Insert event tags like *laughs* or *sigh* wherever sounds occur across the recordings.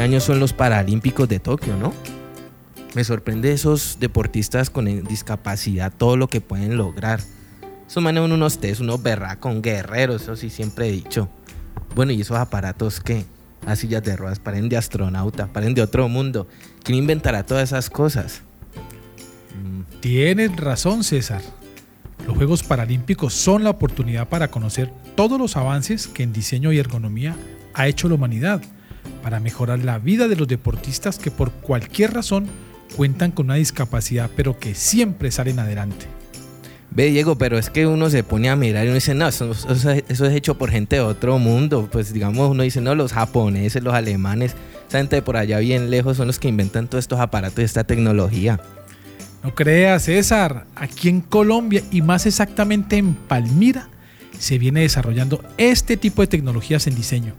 Este son los Paralímpicos de Tokio, ¿no? Me sorprende esos deportistas con discapacidad, todo lo que pueden lograr. Esos manejan unos test, unos con guerreros, eso sí siempre he dicho. Bueno, y esos aparatos que, las sillas de ruedas, paren de astronauta, paren de otro mundo. ¿Quién inventará todas esas cosas? Tienes razón, César. Los Juegos Paralímpicos son la oportunidad para conocer todos los avances que en diseño y ergonomía ha hecho la humanidad para mejorar la vida de los deportistas que por cualquier razón cuentan con una discapacidad pero que siempre salen adelante. Ve Diego, pero es que uno se pone a mirar y uno dice, no, eso, es hecho por gente de otro mundo. Pues digamos, uno dice, no, los japoneses, los alemanes, esa gente de por allá bien lejos son los que inventan todos estos aparatos y esta tecnología. No creas, César, aquí en Colombia y más exactamente en Palmira se viene desarrollando este tipo de tecnologías en diseño.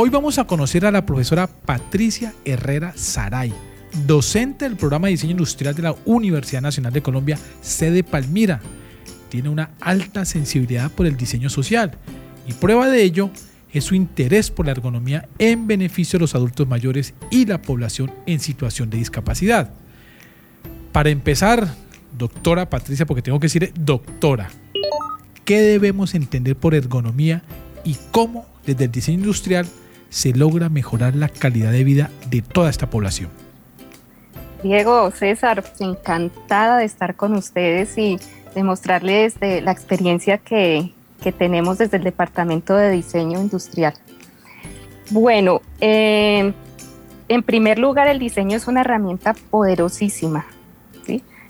Hoy vamos a conocer a la profesora Patricia Herrera Saray, docente del programa de diseño industrial de la Universidad Nacional de Colombia, sede Palmira. Tiene una alta sensibilidad por el diseño social y prueba de ello es su interés por la ergonomía en beneficio de los adultos mayores y la población en situación de discapacidad. Para empezar, doctora Patricia, porque tengo que decir doctora, ¿qué debemos entender por ergonomía y cómo desde el diseño industrial se logra mejorar la calidad de vida de toda esta población. Diego, César, encantada de estar con ustedes y demostrarles la experiencia que, tenemos desde el Departamento de Diseño Industrial. Bueno, eh, en primer lugar, el diseño es una herramienta poderosísima.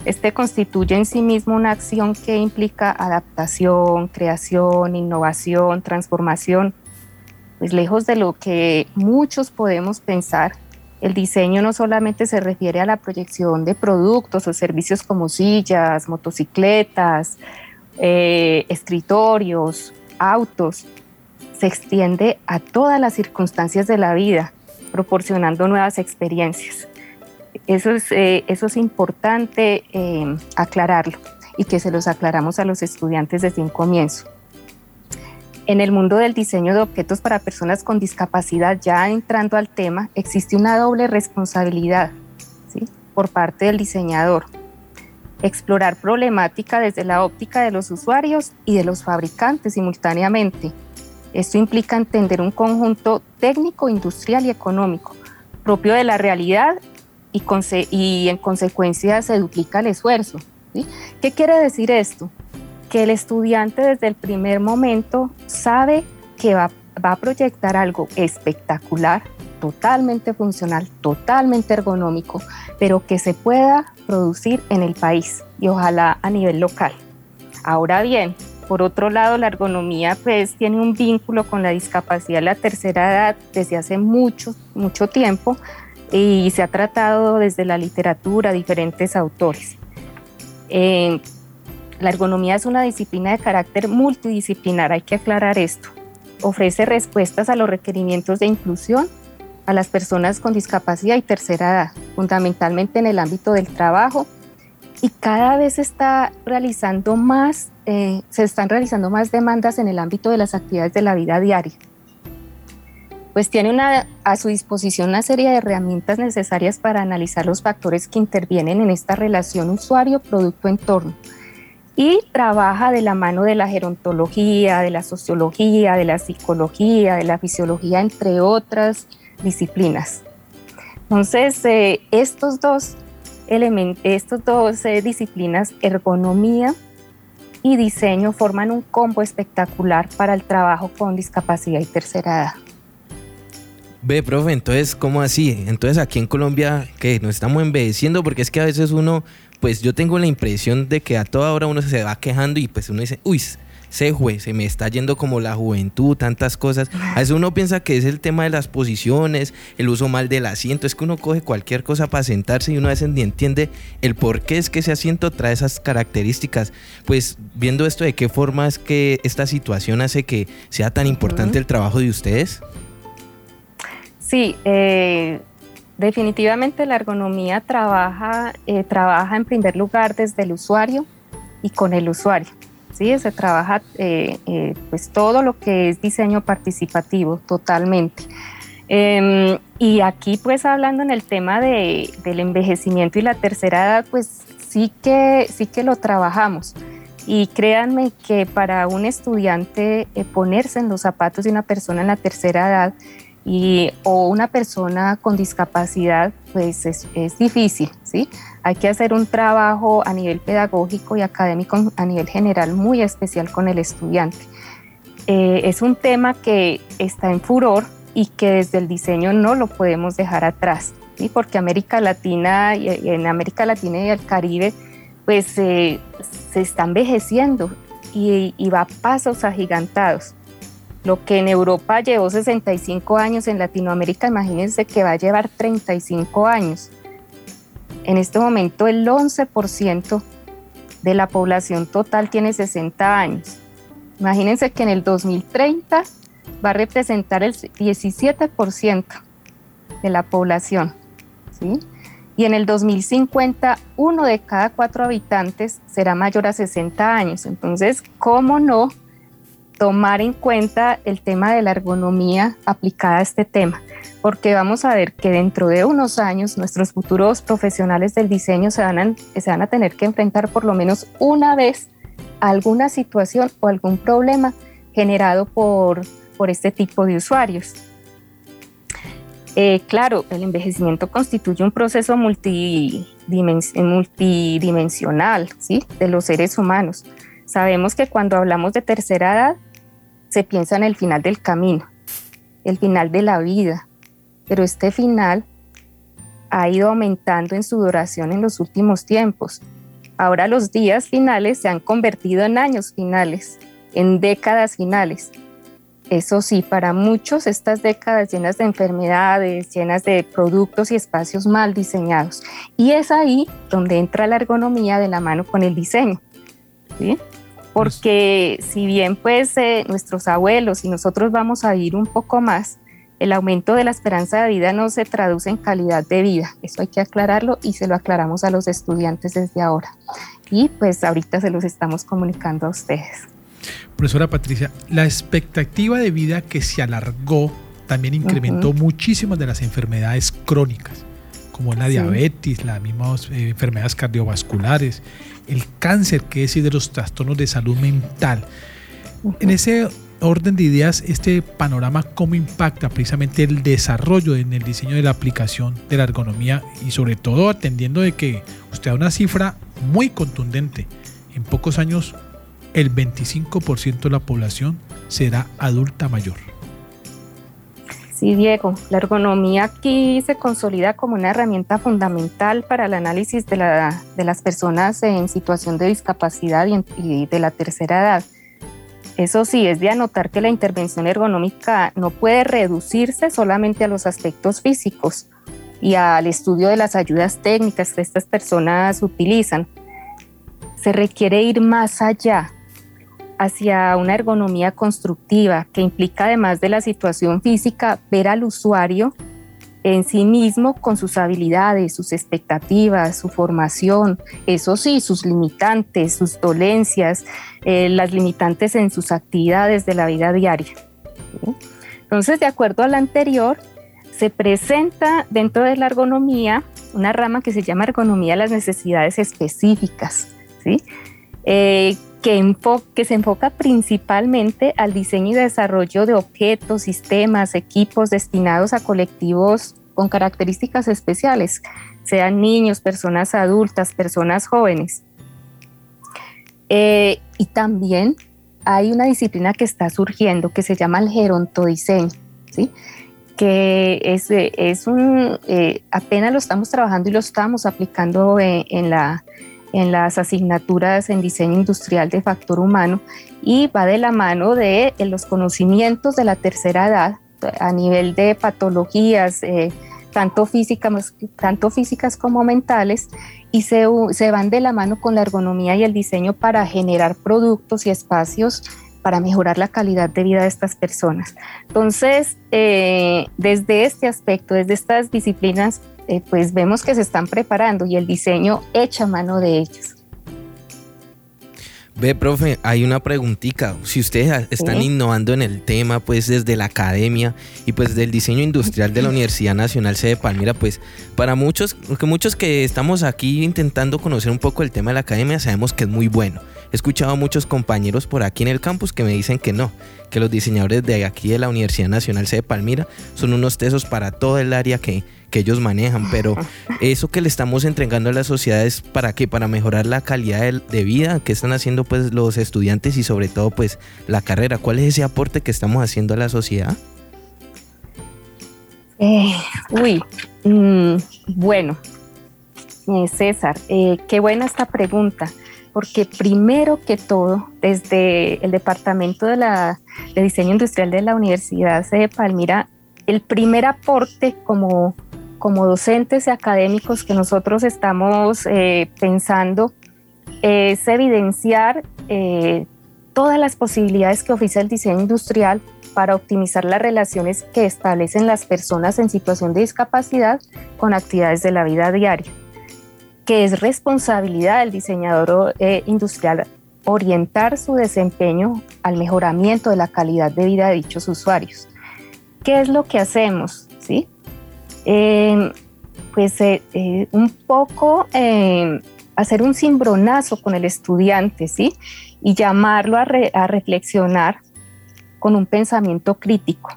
Este constituye en sí mismo una acción que implica adaptación, creación, innovación, transformación pues lejos de lo que muchos podemos pensar, el diseño no solamente se refiere a la proyección de productos o servicios como sillas, motocicletas, eh, escritorios, autos, se extiende a todas las circunstancias de la vida, proporcionando nuevas experiencias. Eso es, eh, importante eh, aclararlo y que se los aclaramos a los estudiantes desde un comienzo en el mundo del diseño de objetos para personas con discapacidad, ya entrando al tema, existe una doble responsabilidad por parte del diseñador. Explorar problemática desde la óptica de los usuarios y de los fabricantes simultáneamente. Esto implica entender un conjunto técnico, industrial y económico propio de la realidad y, y en consecuencia se duplica el esfuerzo. ¿Qué quiere decir esto? Que el estudiante desde el primer momento sabe que va, a proyectar algo espectacular, totalmente funcional, totalmente ergonómico, pero que se pueda producir en el país y ojalá a nivel local. Ahora bien, por otro lado, la ergonomía pues tiene un vínculo con la discapacidad de la tercera edad desde hace mucho, mucho tiempo y se ha tratado desde la literatura, diferentes autores. Eh, la ergonomía es una disciplina de carácter multidisciplinar, hay que aclarar esto. Ofrece respuestas a los requerimientos de inclusión a las personas con discapacidad y tercera edad, fundamentalmente en el ámbito del trabajo, y cada vez está realizando más, eh, se están realizando más demandas en el ámbito de las actividades de la vida diaria. Pues tiene a su disposición una serie de herramientas necesarias para analizar los factores que intervienen en esta relación usuario-producto-entorno y trabaja de la mano de la gerontología, de la sociología, de la psicología, de la fisiología, entre otras disciplinas. Entonces, eh, estos dos elementos, estos dos eh, disciplinas, ergonomía y diseño, forman un combo espectacular para el trabajo con discapacidad y tercera edad. Ve, profe, entonces, ¿cómo así? Entonces, aquí en Colombia, ¿qué? ¿Nos estamos envejeciendo? Porque es que a veces uno pues yo tengo la impresión de que a toda hora uno se va quejando y pues uno dice, uy, se fue, se me está yendo como la juventud, tantas cosas. A veces uno piensa que es el tema de las posiciones, el uso mal del asiento, es que uno coge cualquier cosa para sentarse y uno a veces ni entiende el por qué es que ese asiento trae esas características. Pues viendo esto, ¿de qué forma es que esta situación hace que sea tan importante el trabajo de ustedes? Sí, eh, definitivamente la ergonomía trabaja, eh, trabaja en primer lugar desde el usuario y con el usuario. ¿sí? Se trabaja eh, eh, pues todo lo que es diseño participativo totalmente. Em, y aquí pues hablando en el tema de, del envejecimiento y la tercera edad, pues sí que, sí que lo trabajamos. Y créanme que para un estudiante eh, ponerse en los zapatos de una persona en la tercera edad y, o una persona con discapacidad, pues es, difícil, ¿sí? Hay que hacer un trabajo a nivel pedagógico y académico a nivel general muy especial con el estudiante. Eh, es un tema que está en furor y que desde el diseño no lo podemos dejar atrás, ¿sí? porque América Latina y en América Latina y el Caribe pues eh, se está envejeciendo y, y va a pasos agigantados. Lo que en Europa llevó 65 años, en Latinoamérica imagínense que va a llevar 35 años. En este momento el 11% de la población total tiene 60 años. Imagínense que en el 2030 va a representar el 17% de la población. ¿sí? Y en el 2050, uno de cada cuatro habitantes será mayor a 60 años. Entonces, ¿cómo no tomar en cuenta el tema de la ergonomía aplicada a este tema? porque vamos a ver que dentro de unos años nuestros futuros profesionales del diseño se van a, se van a tener que enfrentar por lo menos una vez a alguna situación o algún problema generado por, por este tipo de usuarios. Eh, claro, el envejecimiento constituye un proceso multidimensional de los seres humanos. Sabemos que cuando hablamos de tercera edad, se piensa en el final del camino, el final de la vida, pero este final ha ido aumentando en su duración en los últimos tiempos. Ahora los días finales se han convertido en años finales, en décadas finales. Eso sí, para muchos estas décadas llenas de enfermedades, llenas de productos y espacios mal diseñados. Y es ahí donde entra la ergonomía de la mano con el diseño. Porque si bien pues eh, nuestros abuelos y nosotros vamos a vivir un poco más, el aumento de la esperanza de vida no se traduce en calidad de vida, eso hay que aclararlo y se lo aclaramos a los estudiantes desde ahora. Y pues ahorita se los estamos comunicando a ustedes. Profesora Patricia, la expectativa de vida que se alargó también incrementó muchísimas de las enfermedades crónicas, como la diabetes, las mismas eh, enfermedades cardiovasculares, el cáncer, que es decir, de los trastornos de salud mental. En ese orden de ideas, este panorama, cómo impacta precisamente el desarrollo en el diseño de la aplicación de la ergonomía y sobre todo atendiendo de que usted da una cifra muy contundente. En pocos años, el 25% de la población será adulta mayor. Sí, Diego, la ergonomía aquí se consolida como una herramienta fundamental para el análisis de, la, de las personas en situación de discapacidad y, y de la tercera edad eso sí, es de anotar que la intervención ergonómica no puede reducirse solamente a los aspectos físicos y al estudio de las ayudas técnicas que estas personas utilizan. Se requiere ir más allá, hacia una ergonomía constructiva que implica además de la situación física, ver al usuario en sí mismo con sus habilidades, sus expectativas, su formación, eso sí, sus limitantes, sus dolencias, eh, las limitantes en sus actividades de la vida diaria. Entonces, de acuerdo a lo anterior, se presenta dentro de la ergonomía una rama que se llama ergonomía de las necesidades específicas, ¿sí? Eh, que, que, se enfoca principalmente al diseño y desarrollo de objetos, sistemas, equipos destinados a colectivos con características especiales, sean niños, personas adultas, personas jóvenes. Eh, y también hay una disciplina que está surgiendo que se llama el gerontodiseño. ¿sí? que es, es un, apenas lo estamos trabajando y lo estamos aplicando en, la, en las asignaturas en diseño industrial de factor humano y va de la mano de los conocimientos de la tercera edad a nivel de patologías, tanto, físicas, tanto físicas como mentales, y se, van de la mano con la ergonomía y el diseño para generar productos y espacios para mejorar la calidad de vida de estas personas. Entonces, eh, desde este aspecto, desde estas disciplinas, eh, pues vemos que se están preparando y el diseño echa mano de ellos. Ve, profe, hay una preguntita. Si ustedes están innovando en el tema, pues desde la academia y pues del diseño industrial de la Universidad Nacional C de Palmira, pues para muchos, muchos que estamos aquí intentando conocer un poco el tema de la academia, sabemos que es muy bueno. He escuchado a muchos compañeros por aquí en el campus que me dicen que no, que los diseñadores de aquí de la Universidad Nacional C de Palmira son unos tesos para todo el área que, que ellos manejan, pero eso que le estamos entregando a la sociedad es para qué, para mejorar la calidad de, vida que están haciendo pues los estudiantes y sobre todo pues la carrera. ¿Cuál es ese aporte que estamos haciendo a la sociedad? Eh, uy, mm, bueno, eh, César, eh, qué buena esta pregunta porque primero que todo, desde el Departamento de, la, Diseño Industrial de la Universidad de Palmira, el primer aporte como, como docentes y académicos que nosotros estamos eh, pensando es evidenciar eh, todas las posibilidades que ofrece el diseño industrial para optimizar las relaciones que establecen las personas en situación de discapacidad con actividades de la vida diaria que es responsabilidad del diseñador eh, industrial orientar su desempeño al mejoramiento de la calidad de vida de dichos usuarios. ¿Qué es lo que hacemos? ¿Sí? Em, pues eh, eh, un poco em, hacer un cimbronazo con el estudiante, ¿sí? Y llamarlo a, a reflexionar con un pensamiento crítico,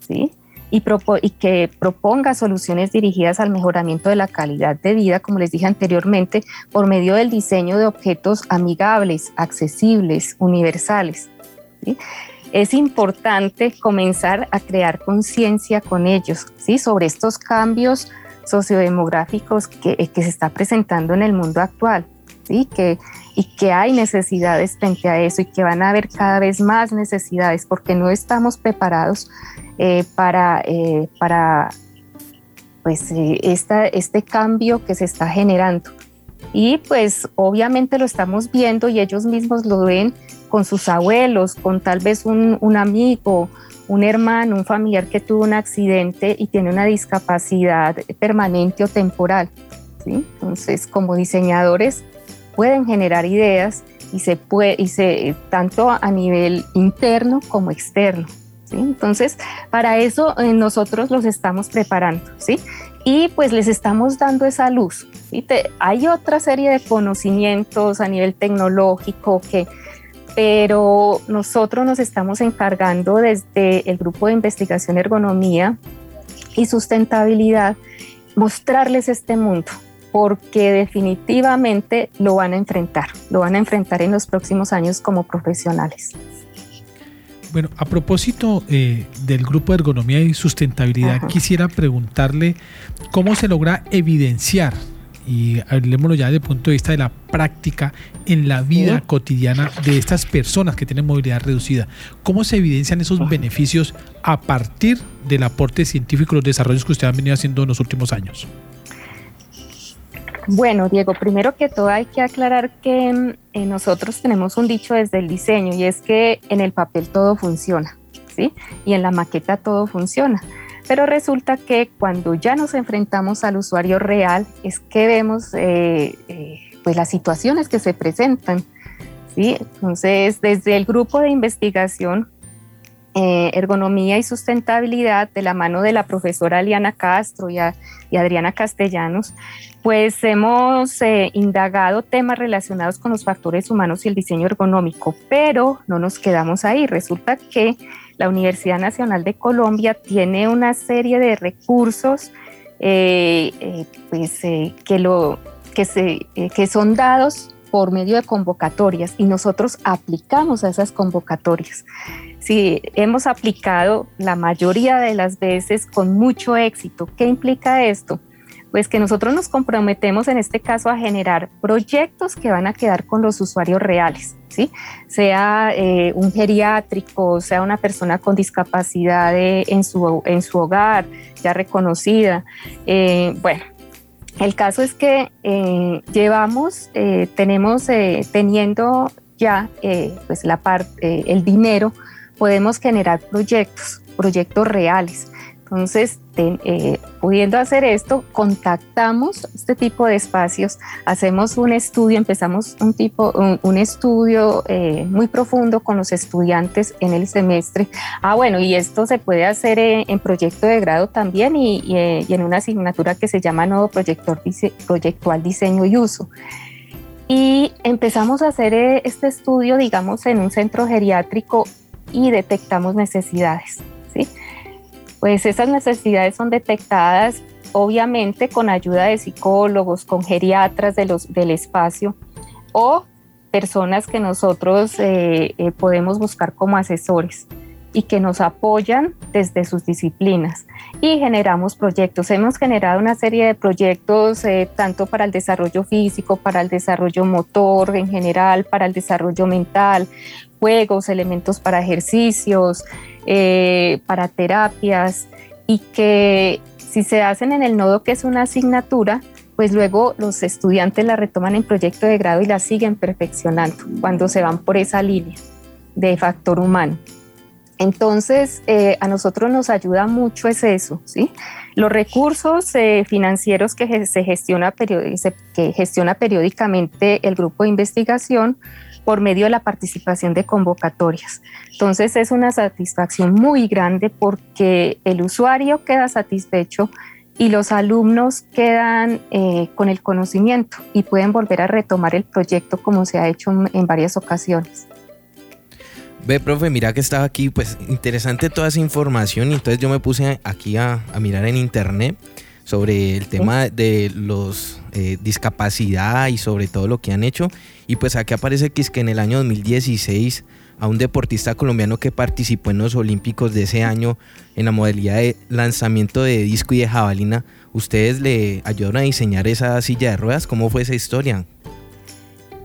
¿sí? y, que proponga soluciones dirigidas al mejoramiento de la calidad de vida, como les dije anteriormente, por medio del diseño de objetos amigables, accesibles, universales. Es importante comenzar a crear conciencia con ellos ¿sí? sobre estos cambios sociodemográficos que, que se está presentando en el mundo actual. ¿sí? Que, y que hay necesidades frente a eso y que van a haber cada vez más necesidades porque no estamos preparados eh, para, eh, para pues, eh, esta, este cambio que se está generando. Y pues obviamente lo estamos viendo y ellos mismos lo ven con sus abuelos, con tal vez un, un amigo, un hermano, un familiar que tuvo un accidente y tiene una discapacidad permanente o temporal. ¿sí? Entonces, como diseñadores, pueden generar ideas y se puede, y se, tanto a nivel interno como externo. Entonces, para eso eh, nosotros los estamos preparando, ¿sí? Y pues les estamos dando esa luz. hay otra serie de conocimientos a nivel tecnológico que, pero nosotros nos estamos encargando desde el grupo de investigación ergonomía y sustentabilidad mostrarles este mundo, porque definitivamente lo van a enfrentar, lo van a enfrentar en los próximos años como profesionales. Bueno, a propósito eh, del grupo de ergonomía y sustentabilidad, quisiera preguntarle cómo se logra evidenciar, y hablemoslo ya desde el punto de vista de la práctica en la vida cotidiana de estas personas que tienen movilidad reducida, cómo se evidencian esos beneficios a partir del aporte científico y los desarrollos que usted ha venido haciendo en los últimos años. Bueno, Diego, primero que todo hay que aclarar que mm, eh, nosotros tenemos un dicho desde el diseño y es que en el papel todo funciona, ¿sí? Y en la maqueta todo funciona. Pero resulta que cuando ya nos enfrentamos al usuario real es que vemos eh, eh, pues las situaciones que se presentan, ¿sí? Entonces, desde el grupo de investigación ergonomía y sustentabilidad de la mano de la profesora Aliana Castro y, y Adriana Castellanos, pues hemos eh, indagado temas relacionados con los factores humanos y el diseño ergonómico, pero no nos quedamos ahí. Resulta que la Universidad Nacional de Colombia tiene una serie de recursos eh, eh, pues, que, lo, que, se, que son dados por medio de convocatorias y nosotros aplicamos a esas convocatorias. sí, hemos aplicado la mayoría de las veces con mucho éxito. ¿Qué implica esto? Pues que nosotros nos comprometemos en este caso a generar proyectos que van a quedar con los usuarios reales, ¿sí? Sea eh, un geriátrico, sea una persona con discapacidad en, su, en su hogar, ya reconocida. Eh, bueno, el caso es que eh, llevamos, tenemos teniendo ya pues la parte, el dinero podemos generar proyectos, proyectos reales. Entonces, eh, pudiendo hacer esto, contactamos este tipo de espacios, hacemos un estudio, empezamos un tipo, un, estudio eh, muy profundo con los estudiantes en el semestre. Ah, bueno, y esto se puede hacer en, proyecto de grado también y, en una asignatura que se llama Nodo Proyector, Proyectual Diseño y Uso. Y empezamos a hacer eh, este estudio, digamos, en un centro geriátrico y detectamos necesidades. ¿sí? Pues esas necesidades son detectadas obviamente con ayuda de psicólogos, con geriatras de del espacio o personas que nosotros eh, eh, podemos buscar como asesores y que nos apoyan desde sus disciplinas y generamos proyectos. Hemos generado una serie de proyectos eh, tanto para el desarrollo físico, para el desarrollo motor en general, para el desarrollo mental, juegos, elementos para ejercicios, eh, para terapias y que si se hacen en el nodo que es una asignatura, pues luego los estudiantes la retoman en proyecto de grado y la siguen perfeccionando cuando se van por esa línea de factor humano. Entonces, eh, a nosotros nos ayuda mucho es eso. Los recursos eh, financieros que se gestiona, que gestiona periódicamente el grupo de investigación por medio de la participación de convocatorias. Entonces es una satisfacción muy grande porque el usuario queda satisfecho y los alumnos quedan eh, con el conocimiento y pueden volver a retomar el proyecto como se ha hecho en varias ocasiones. Ve, profe, mira que estaba aquí, pues interesante toda esa información y entonces yo me puse aquí a, mirar en internet sobre el tema de los eh, discapacidad y sobre todo lo que han hecho y pues aquí aparece que es que en el año 2016 a un deportista colombiano que participó en los Olímpicos de ese año en la modalidad de lanzamiento de disco y de jabalina, ustedes le ayudaron a diseñar esa silla de ruedas. ¿Cómo fue esa historia?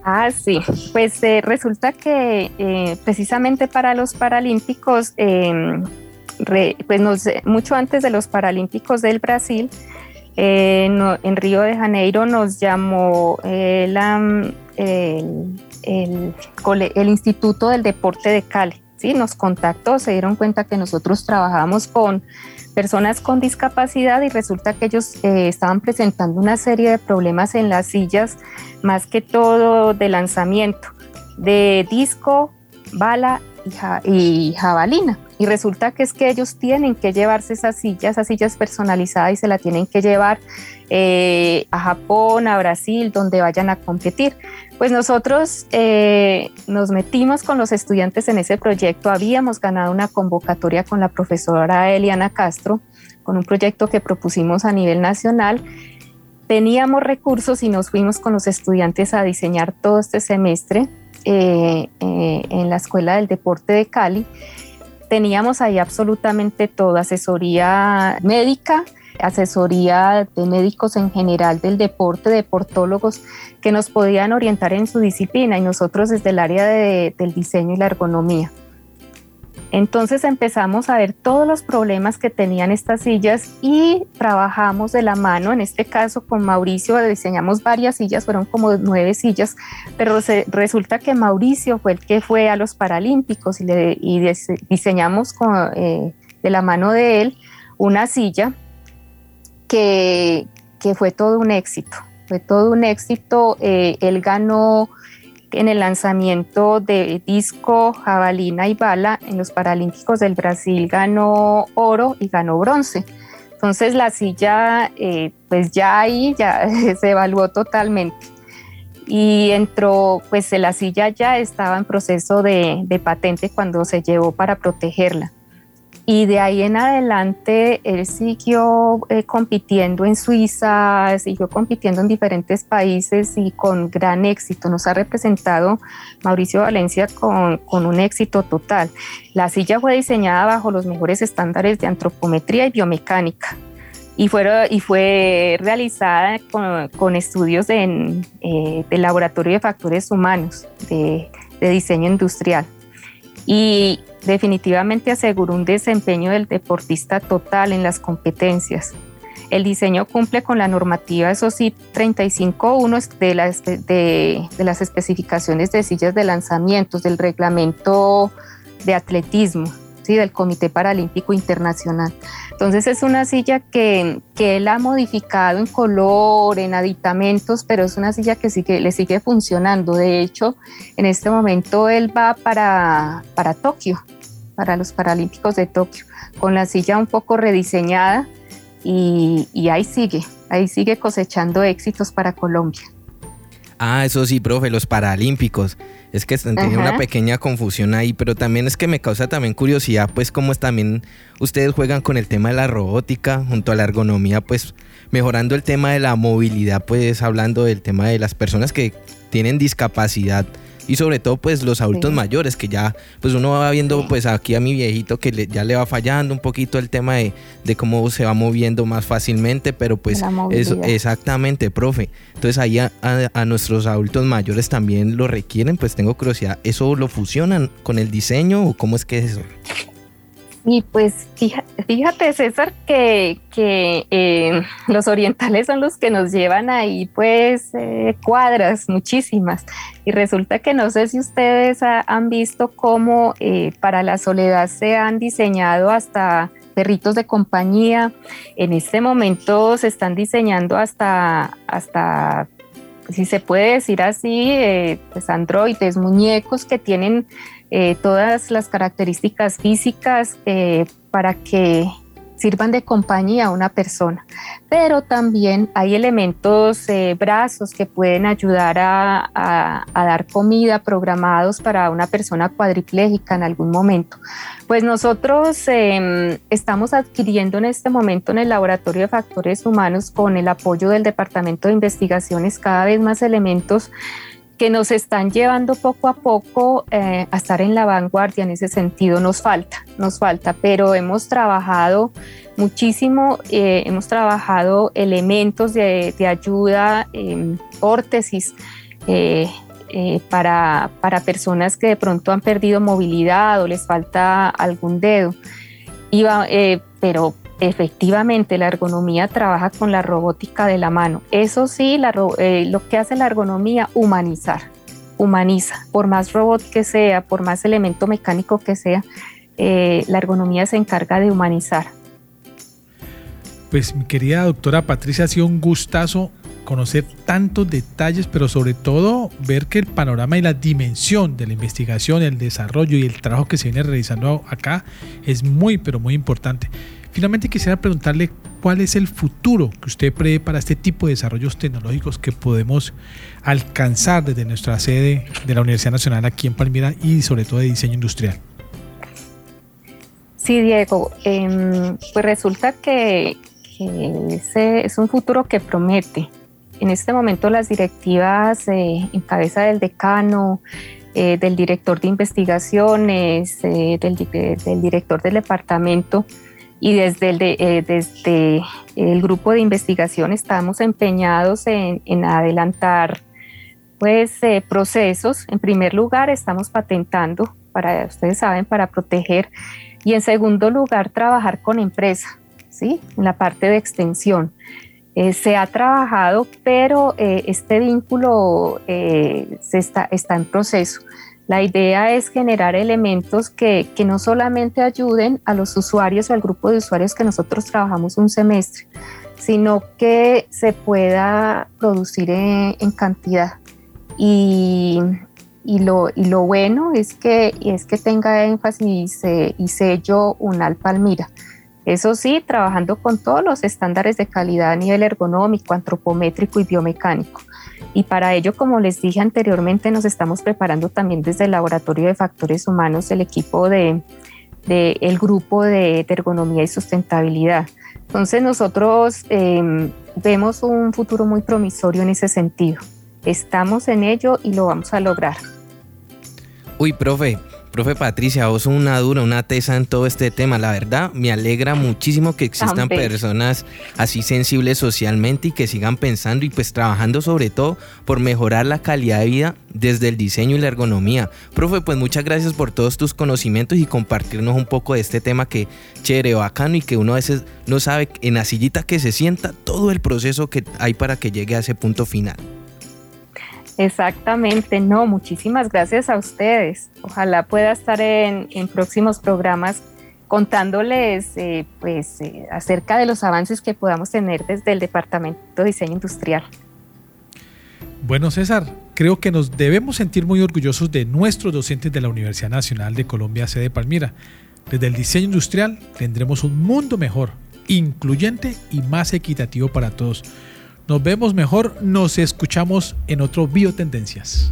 Ah, sí, pues eh, resulta que eh, precisamente para los Paralímpicos, em, pues mucho antes de los Paralímpicos del Brasil, eh, en Río de Janeiro nos llamó el, el, Instituto del Deporte de Cali, ¿sí? nos contactó, se dieron cuenta que nosotros trabajamos con personas con discapacidad y resulta que ellos eh, estaban presentando una serie de problemas en las sillas, más que todo de lanzamiento, de disco, bala y jabalina. Y resulta que es que ellos tienen que llevarse esas sillas, esas sillas personalizadas y se la tienen que llevar eh, a Japón, a Brasil, donde vayan a competir. Pues nosotros eh, nos metimos con los estudiantes en ese proyecto, habíamos ganado una convocatoria con la profesora Eliana Castro, con un proyecto que propusimos a nivel nacional. Teníamos recursos y nos fuimos con los estudiantes a diseñar todo este semestre eh, en la Escuela del Deporte de Cali teníamos ahí absolutamente todo, asesoría médica, asesoría de médicos en general del deporte, deportólogos que nos podían orientar en su disciplina y nosotros desde el área del diseño y la ergonomía. Entonces empezamos a ver todos los problemas que tenían estas sillas y trabajamos de la mano, en este caso con Mauricio diseñamos varias sillas, fueron como nueve sillas, pero resulta que Mauricio fue el que fue a los Paralímpicos y, diseñamos eh, de la mano de él una silla que, fue todo un éxito, fue todo un éxito, eh, él ganó en el lanzamiento de disco, jabalina y bala en los Paralímpicos del Brasil ganó oro y ganó bronce. Entonces la silla, eh, pues ya ahí ya *laughs* se evaluó totalmente. Y entró, pues la silla ya estaba en proceso de, patente cuando se llevó para protegerla. Y de ahí en adelante él siguió eh, compitiendo en Suiza, siguió compitiendo en diferentes países y con gran éxito. Nos ha representado Mauricio Valencia con, con un éxito total. La silla fue diseñada bajo los mejores estándares de antropometría y biomecánica y fue, y fue realizada con, con estudios de, eh, del Laboratorio de Factores Humanos de, de diseño industrial. Y definitivamente aseguró un desempeño del deportista total en las competencias. El diseño cumple con la normativa SOCIP 35.1 de las, de, de las especificaciones de sillas de lanzamientos del reglamento de atletismo ¿sí? del Comité Paralímpico Internacional. Entonces es una silla que, que, él ha modificado en color, en aditamentos, pero es una silla que sigue, le sigue funcionando. De hecho, en este momento él va para, para Tokio, para los Paralímpicos de Tokio, con la silla un poco rediseñada y, y ahí sigue, ahí sigue cosechando éxitos para Colombia. Ah, eso sí, profe, los Paralímpicos. Es que tenía una pequeña confusión ahí, pero también es que me causa también curiosidad, pues cómo también ustedes juegan con el tema de la robótica junto a la ergonomía, pues mejorando el tema de la movilidad, pues hablando del tema de las personas que tienen discapacidad y sobre todo pues los adultos mayores que ya pues uno va viendo pues aquí a mi viejito que ya le va fallando un poquito el tema de, cómo se va moviendo más fácilmente pero pues eso exactamente profe. Entonces ahí a, nuestros adultos mayores también lo requieren pues tengo curiosidad eso lo fusionan con el diseño o cómo es que es eso y pues fíjate, César, que, eh, los orientales son los que nos llevan ahí pues eh, cuadras, muchísimas. Y resulta que no sé si ustedes han visto cómo eh, para la soledad se han diseñado hasta perritos de compañía. En este momento se están diseñando hasta, hasta si se puede decir así, pues androides, muñecos que tienen eh, todas las características físicas eh, para que sirvan de compañía a una persona. Pero también hay elementos, eh, brazos que pueden ayudar a, dar comida programados para una persona cuadriplégica en algún momento. Pues nosotros em, estamos adquiriendo en este momento en el Laboratorio de Factores Humanos con el apoyo del Departamento de Investigaciones cada vez más elementos que nos están llevando poco a poco eh, a estar en la vanguardia en ese sentido. Nos falta, nos falta, pero hemos trabajado muchísimo, eh, hemos trabajado elementos de, ayuda, eh, órtesis. para, para, personas que de pronto han perdido movilidad o les falta algún dedo. pero efectivamente la ergonomía trabaja con la robótica de la mano. Eso sí, eh, lo que hace la ergonomía, humanizar, humaniza. Por más robot que sea, por más elemento mecánico que sea, eh, la ergonomía se encarga de humanizar. Pues mi querida doctora Patricia, ha sido un gustazo conocer tantos detalles, pero sobre todo ver que el panorama y la dimensión de la investigación, el desarrollo y el trabajo que se viene realizando acá es muy, pero muy importante. Finalmente quisiera preguntarle cuál es el futuro que usted prevé para este tipo de desarrollos tecnológicos que podemos alcanzar desde nuestra sede de la Universidad Nacional aquí en Palmira y sobre todo de diseño industrial. Sí, Diego, em, pues resulta que, es un futuro que promete. En este momento las directivas eh, en cabeza del decano, eh, del director de investigaciones, eh, del director del departamento, y desde el, eh, desde el grupo de investigación estamos empeñados en, adelantar pues, eh, procesos. En primer lugar, estamos patentando, para, ustedes saben, para proteger. Y en segundo lugar, trabajar con empresa, ¿sí? En la parte de extensión. Eh, se ha trabajado, pero este vínculo se está, está en proceso. La idea es generar elementos que, no solamente ayuden a los usuarios o al grupo de usuarios que nosotros trabajamos un semestre, sino que se pueda producir en, cantidad. Y, lo, lo, bueno es que, es que tenga énfasis y sello UNAL Palmira. Eso sí, trabajando con todos los estándares de calidad a nivel ergonómico, antropométrico y biomecánico. Y para ello, como les dije anteriormente, nos estamos preparando también desde el Laboratorio de Factores Humanos, el equipo de, del grupo de, ergonomía y sustentabilidad. Entonces nosotros em, vemos un futuro muy promisorio en ese sentido. Estamos en ello y lo vamos a lograr. Uy, profe, Profe Patricia, vos una dura, una tesa en todo este tema. La verdad, me alegra muchísimo que existan personas así sensibles socialmente y que sigan pensando y pues trabajando sobre todo por mejorar la calidad de vida desde el diseño y la ergonomía. Profe, pues muchas gracias por todos tus conocimientos y compartirnos un poco de este tema que chévere, bacano y que uno a veces no sabe en la sillita que se sienta todo el proceso que hay para que llegue a ese punto final. Exactamente, no, muchísimas gracias a ustedes. Ojalá pueda estar en, próximos programas contándoles eh, pues, eh, acerca de los avances que podamos tener desde el Departamento de Diseño Industrial. Bueno, César, creo que nos debemos sentir muy orgullosos de nuestros docentes de la Universidad Nacional de Colombia, sede Palmira. Desde el diseño industrial tendremos un mundo mejor, incluyente y más equitativo para todos. Nos vemos mejor, nos escuchamos en otro Biotendencias.